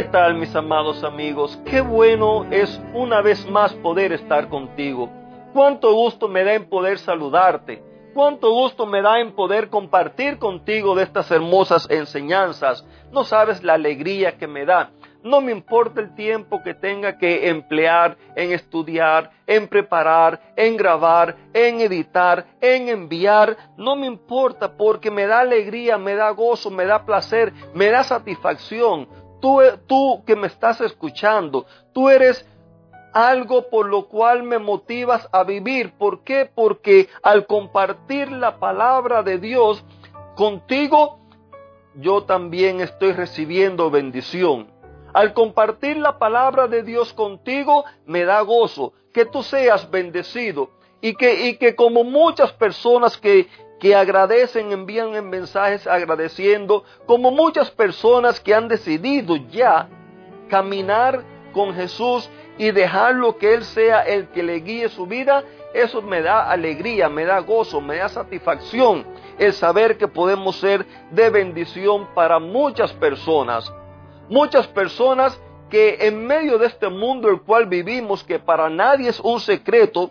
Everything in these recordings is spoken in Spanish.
¿Qué tal mis amados amigos? Qué bueno es una vez más poder estar contigo. Cuánto gusto me da en poder saludarte. Cuánto gusto me da en poder compartir contigo de estas hermosas enseñanzas. No sabes la alegría que me da. No me importa el tiempo que tenga que emplear en estudiar, en preparar, en grabar, en editar, en enviar. No me importa porque me da alegría, me da gozo, me da placer, me da satisfacción Tú, que me estás escuchando, tú eres algo por lo cual me motivas a vivir. ¿Por qué? Porque al compartir la palabra de Dios contigo, yo también estoy recibiendo bendición. Al compartir la palabra de Dios contigo, me da gozo que tú seas bendecido y que, y que como muchas personas que, que agradecen, envían mensajes agradeciendo, como muchas personas que han decidido ya caminar con Jesús y dejarlo que Él sea el que le guíe su vida, eso me da alegría, me da gozo, me da satisfacción el saber que podemos ser de bendición para muchas personas. Muchas personas que en medio de este mundo el cual vivimos, que para nadie es un secreto,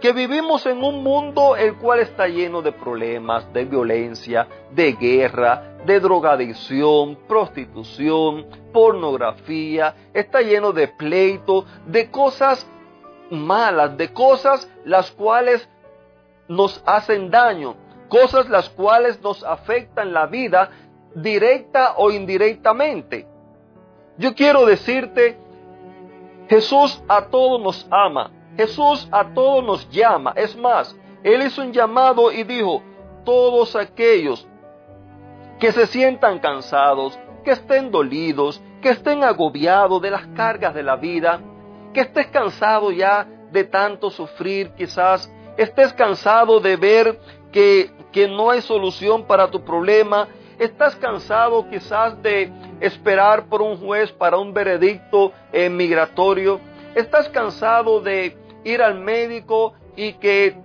que vivimos en un mundo el cual está lleno de problemas, de violencia, de guerra, de drogadicción, prostitución, pornografía, está lleno de pleito, de cosas malas, de cosas las cuales nos hacen daño, cosas las cuales nos afectan la vida directa o indirectamente. Yo quiero decirte, Jesús a todos nos ama, Jesús a todos nos llama. Es más, Él hizo un llamado y dijo, todos aquellos que se sientan cansados, que estén dolidos, que estén agobiados de las cargas de la vida, que estés cansado ya de tanto sufrir quizás, estés cansado de ver que, que no hay solución para tu problema, estás cansado quizás de esperar por un juez para un veredicto eh, migratorio, estás cansado de ir al médico y que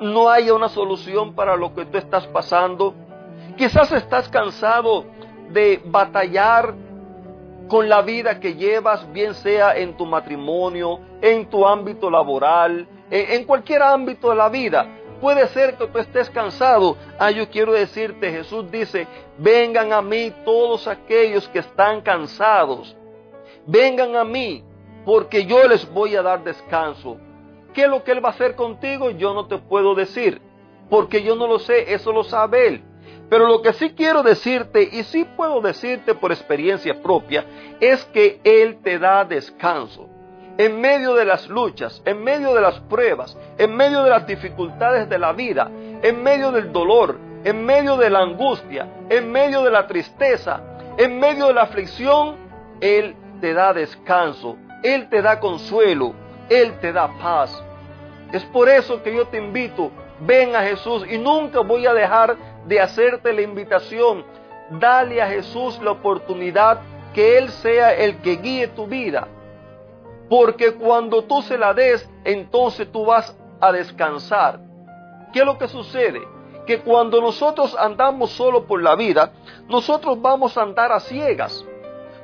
no haya una solución para lo que tú estás pasando. Quizás estás cansado de batallar con la vida que llevas, bien sea en tu matrimonio, en tu ámbito laboral, en, cualquier ámbito de la vida. Puede ser que tú estés cansado. Ah, yo quiero decirte, Jesús dice, vengan a mí todos aquellos que están cansados. Vengan a mí, porque yo les voy a dar descanso. ¿Qué es lo que Él va a hacer contigo? Yo no te puedo decir, porque yo no lo sé, eso lo sabe Él. Pero lo que sí quiero decirte, y sí puedo decirte por experiencia propia, es que Él te da descanso. En medio de las luchas, en medio de las pruebas, en medio de las dificultades de la vida, en medio del dolor, en medio de la angustia, en medio de la tristeza, en medio de la aflicción, Él te da descanso, Él te da consuelo, él te da paz. Es por eso que yo te invito, ven a Jesús y nunca voy a dejar de hacerte la invitación. Dale a Jesús la oportunidad que Él sea el que guíe tu vida. Porque cuando tú se la des, entonces tú vas a descansar. ¿Qué es lo que sucede? Que cuando nosotros andamos solo por la vida, nosotros vamos a andar a ciegas.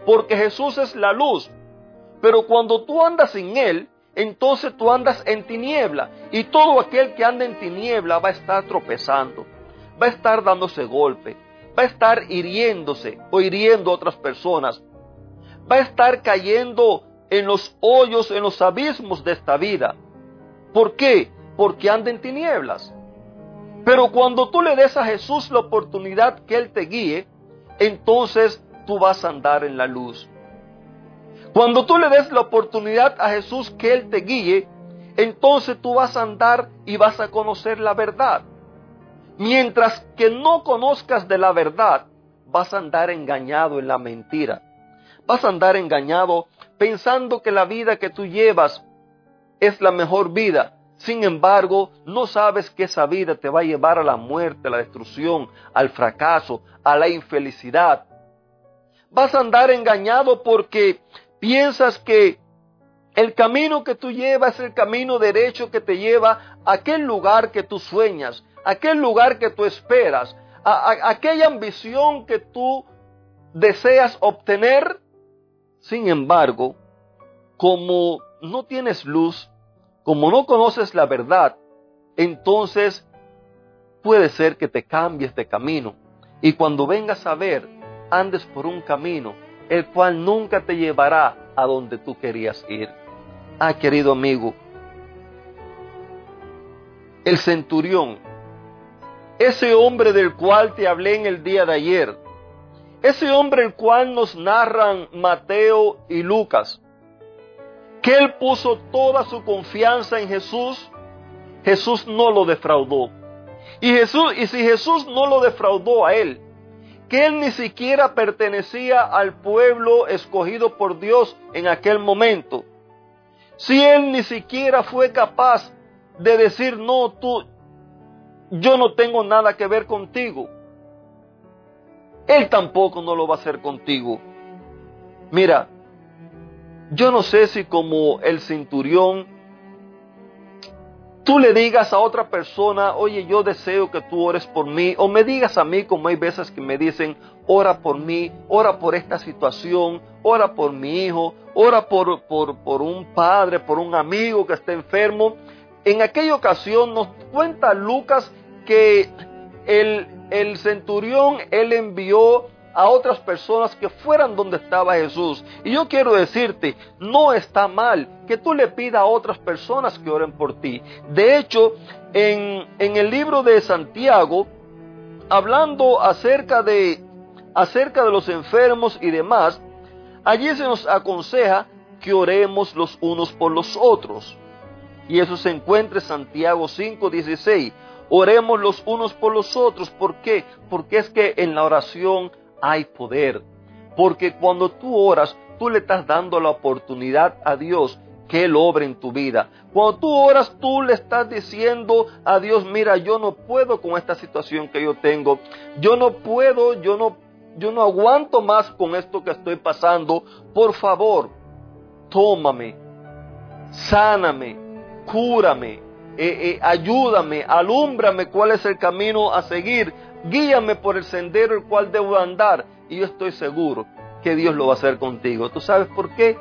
Porque Jesús es la luz. Pero cuando tú andas sin Él, entonces tú andas en tiniebla y todo aquel que anda en tiniebla va a estar tropezando, va a estar dándose golpe, va a estar hiriéndose o hiriendo a otras personas, va a estar cayendo en los hoyos, en los abismos de esta vida. ¿Por qué? Porque anda en tinieblas. Pero cuando tú le des a Jesús la oportunidad que Él te guíe, entonces tú vas a andar en la luz. Cuando tú le des la oportunidad a Jesús que Él te guíe, entonces tú vas a andar y vas a conocer la verdad. Mientras que no conozcas de la verdad, vas a andar engañado en la mentira. Vas a andar engañado pensando que la vida que tú llevas es la mejor vida. Sin embargo, no sabes que esa vida te va a llevar a la muerte, a la destrucción, al fracaso, a la infelicidad. Vas a andar engañado porque piensas que el camino que tú llevas es el camino derecho que te lleva a aquel lugar que tú sueñas, a aquel lugar que tú esperas, a, a aquella ambición que tú deseas obtener. Sin embargo, como no tienes luz, como no conoces la verdad, entonces puede ser que te cambies de camino y cuando vengas a ver, andes por un camino el cual nunca te llevará a donde tú querías ir. Ah, querido amigo, el centurión, ese hombre del cual te hablé en el día de ayer, ese hombre el cual nos narran Mateo y Lucas, que él puso toda su confianza en Jesús, Jesús no lo defraudó. Y Jesús, y si Jesús no lo defraudó a él, que él ni siquiera pertenecía al pueblo escogido por Dios en aquel momento. Si él ni siquiera fue capaz de decir, no, tú, yo no tengo nada que ver contigo. Él tampoco no lo va a hacer contigo. Mira, yo no sé si como el cinturión, tú le digas a otra persona, oye, yo deseo que tú ores por mí, o me digas a mí, como hay veces que me dicen, ora por mí, ora por esta situación, ora por mi hijo, ora por, por, por un padre, por un amigo que está enfermo. En aquella ocasión nos cuenta Lucas que el, el centurión, él envió a otras personas que fueran donde estaba Jesús. Y yo quiero decirte, no está mal que tú le pidas a otras personas que oren por ti. De hecho, en, en el libro de Santiago, hablando acerca de, acerca de los enfermos y demás, allí se nos aconseja que oremos los unos por los otros. Y eso se encuentra en Santiago 5:16. Oremos los unos por los otros. ¿Por qué? Porque es que en la oración hay poder. Porque cuando tú oras, tú le estás dando la oportunidad a Dios que Él obre en tu vida. Cuando tú oras, tú le estás diciendo a Dios, mira, yo no puedo con esta situación que yo tengo. Yo no puedo, yo no, yo no aguanto más con esto que estoy pasando. Por favor, tómame, sáname, cúrame, eh, eh, ayúdame, alúmbrame cuál es el camino a seguir guíame por el sendero el cual debo andar. Y yo estoy seguro que Dios lo va a hacer contigo. ¿Tú sabes por qué?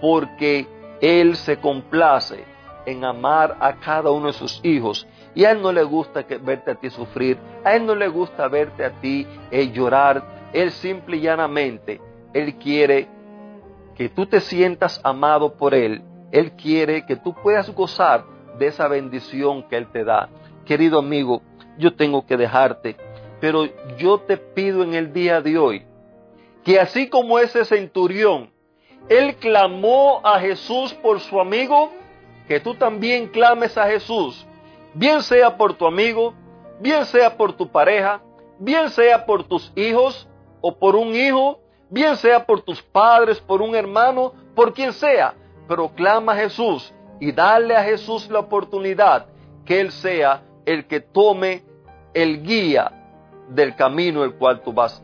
Porque Él se complace en amar a cada uno de sus hijos. Y a Él no le gusta verte a ti sufrir. A Él no le gusta verte a ti eh, llorar. Él simple y llanamente, Él quiere que tú te sientas amado por Él. Él quiere que tú puedas gozar de esa bendición que Él te da. Querido amigo, yo tengo que dejarte pero yo te pido en el día de hoy que así como ese centurión, él clamó a Jesús por su amigo, que tú también clames a Jesús, bien sea por tu amigo, bien sea por tu pareja, bien sea por tus hijos o por un hijo, bien sea por tus padres, por un hermano, por quien sea, pero clama a Jesús y dale a Jesús la oportunidad que Él sea el que tome el guía del camino el cual tú vas,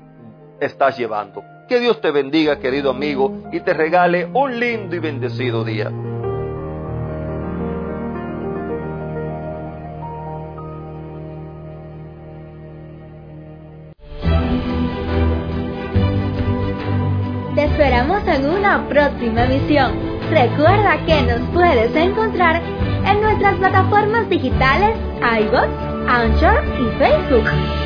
estás llevando. Que Dios te bendiga, querido amigo, y te regale un lindo y bendecido día. Te esperamos en una próxima emisión. Recuerda que nos puedes encontrar en nuestras plataformas digitales iBox Anchor y Facebook